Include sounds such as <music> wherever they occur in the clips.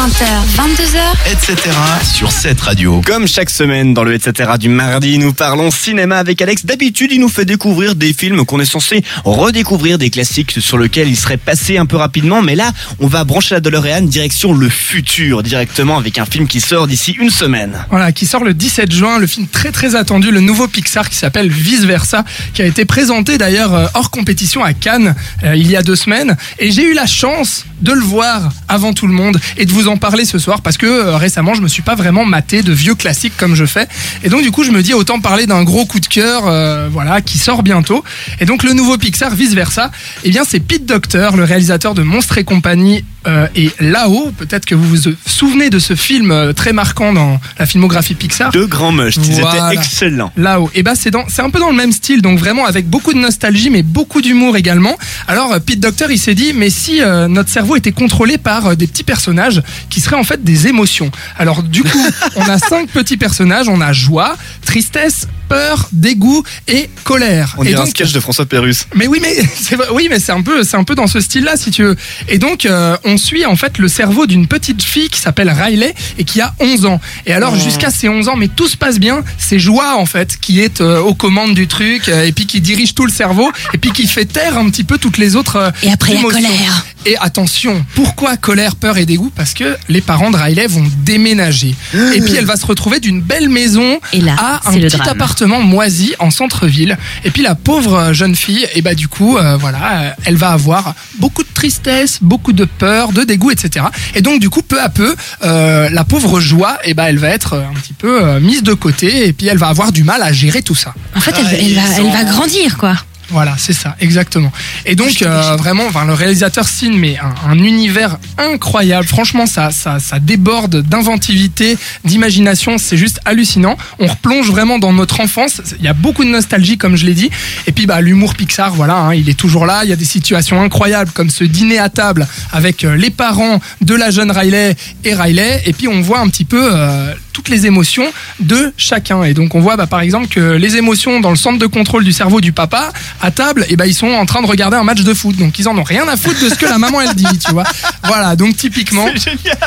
20h, 22h, etc. sur cette radio. Comme chaque semaine dans le etc du mardi, nous parlons cinéma avec Alex. D'habitude, il nous fait découvrir des films qu'on est censé redécouvrir, des classiques sur lesquels il serait passé un peu rapidement. Mais là, on va brancher la DeLorean direction le futur, directement avec un film qui sort d'ici une semaine. Voilà, qui sort le 17 juin, le film très très attendu, le nouveau Pixar qui s'appelle Vice Versa, qui a été présenté d'ailleurs euh, hors compétition à Cannes euh, il y a deux semaines. Et j'ai eu la chance de le voir avant tout le monde et de vous en parler ce soir parce que euh, récemment je me suis pas vraiment maté de vieux classiques comme je fais. Et donc du coup je me dis autant parler d'un gros coup de cœur, euh, voilà, qui sort bientôt. Et donc le nouveau Pixar Vice Versa, eh bien c'est Pete Docter, le réalisateur de Monstres et compagnie euh, et là-haut, peut-être que vous vous souvenez de ce film euh, très marquant dans la filmographie Pixar. Deux grands mushs, ils Voilà. étaient excellents. Là-haut. Et bah c'est dans, c'est un peu dans le même style, donc vraiment avec beaucoup de nostalgie, mais beaucoup d'humour également. Alors euh, Pete Docter, il s'est dit, mais si euh, notre cerveau était contrôlé par euh, des petits personnages qui seraient en fait des émotions. Alors du coup, <laughs> on a cinq petits personnages. On a joie, tristesse, peur, dégoût et colère. On et dirait un sketch de François Pérus. mais oui, mais <laughs> c'est oui, mais c'est un peu, c'est un peu dans ce style-là, si tu veux. Et donc, euh, on suit en fait le cerveau d'une petite fille qui s'appelle Riley et qui a 11 ans. Et alors, jusqu'à ses 11 ans, mais tout se passe bien. C'est Joie en fait qui est euh, aux commandes du truc euh, et puis qui dirige tout le cerveau et puis qui fait taire un petit peu toutes les autres. euh, Et après, il y a émotions. colère. Et attention, pourquoi colère, peur et dégoût? Parce que les parents de Riley vont déménager. Et puis elle va se retrouver d'une belle maison Et là, à un petit drame. appartement moisi en centre-ville. Et puis la pauvre euh, jeune fille, et bah du coup, euh, voilà, euh, elle va avoir beaucoup de tristesse, beaucoup de peur, de dégoût, etc. Et donc du coup, peu à peu, euh, la pauvre joie, et bah elle va être un petit peu euh, mise de côté. Et puis elle va avoir du mal à gérer tout ça. En fait, elle, Ah, elle va, elle grandir, quoi. Voilà, c'est ça, exactement. Et donc euh, vraiment, enfin, le réalisateur signe mais un, un univers incroyable. Franchement, ça, ça, ça déborde d'inventivité, d'imagination. C'est juste hallucinant. On replonge vraiment dans notre enfance. Il y a beaucoup de nostalgie, comme je l'ai dit. Et puis, bah, l'humour Pixar, voilà, hein, il est toujours là. Il y a des situations incroyables, comme ce dîner à table avec euh, les parents de la jeune Riley et Riley. Et puis, on voit un petit peu euh, toutes les émotions de chacun. Et donc, on voit, bah, par exemple, que les émotions dans le centre de contrôle du cerveau du papa, à table, et ben ils sont en train de regarder un match de foot. Donc, ils en ont rien à foutre de ce que la maman elle dit, tu vois. Voilà, donc typiquement.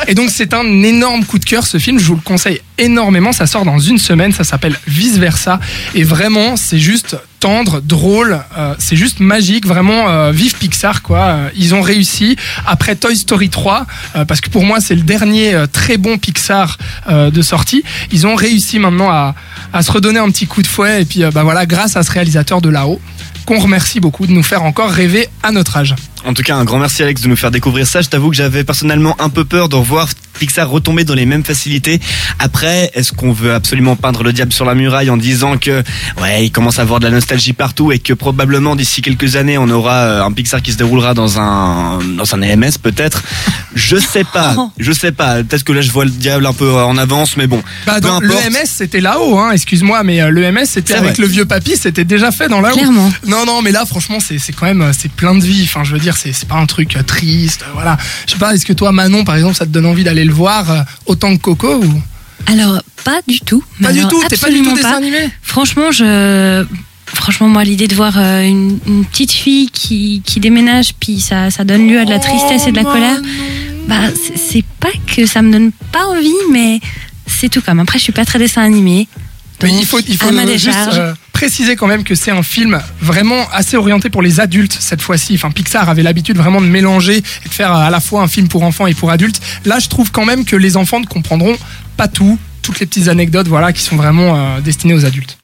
Et donc, c'est un énorme coup de cœur ce film. Je vous le conseille énormément. Ça sort dans une semaine. Ça s'appelle Vice Versa. Et vraiment, c'est juste tendre, drôle. euh, c'est juste magique. Vraiment, euh, vive Pixar, quoi. Euh, ils ont réussi. Après Toy Story 3, euh, parce que pour moi, c'est le dernier euh, très bon Pixar euh, de sortie. Ils ont réussi maintenant à, à se redonner un petit coup de fouet. Et puis, euh, bah voilà, grâce à ce réalisateur de là-haut, qu'on remercie beaucoup de nous faire encore rêver à notre âge. En tout cas, un grand merci Alex de nous faire découvrir ça. Je t'avoue que j'avais personnellement un peu peur de revoir Pixar retomber dans les mêmes facilités. Après, est-ce qu'on veut absolument peindre le diable sur la muraille en disant que ouais, il commence à avoir de la nostalgie partout et que probablement d'ici quelques années, on aura euh, un Pixar qui se déroulera dans un dans un EMS peut-être? Je sais pas, je sais pas. Peut-être que là je vois le diable un peu en avance, mais bon. Bah, peu importe. l'EMS, c'était là-haut, hein, excuse-moi, mais euh, l'EMS, c'était avec vrai. le vieux papy, c'était déjà fait dans là-haut. Clairement. Non, non, mais là, franchement, c'est c'est quand même, euh, c'est plein de vie. Enfin, je veux dire, c'est c'est pas un truc euh, triste, euh, voilà. Je sais pas, est-ce que toi, Manon, par exemple, ça te donne envie d'aller le voir euh, autant que Coco ou? Alors, pas du tout. Pas du tout, t'es pas du tout dessin pas. animé? Franchement, je. Franchement, moi, l'idée de voir euh, une, une petite fille qui, qui déménage, puis ça, ça donne lieu à de la tristesse et de la Oh, colère, bah, c'est- c'est pas que ça me donne pas envie, mais c'est tout comme. Après, je suis pas très dessin animé. Mais il faut, il faut juste euh, préciser quand même que c'est un film vraiment assez orienté pour les adultes cette fois-ci. Enfin, Pixar avait l'habitude vraiment de mélanger et de faire à la fois un film pour enfants et pour adultes. Là, je trouve quand même que les enfants ne comprendront pas tout, toutes les petites anecdotes, voilà, qui sont vraiment euh, destinées aux adultes.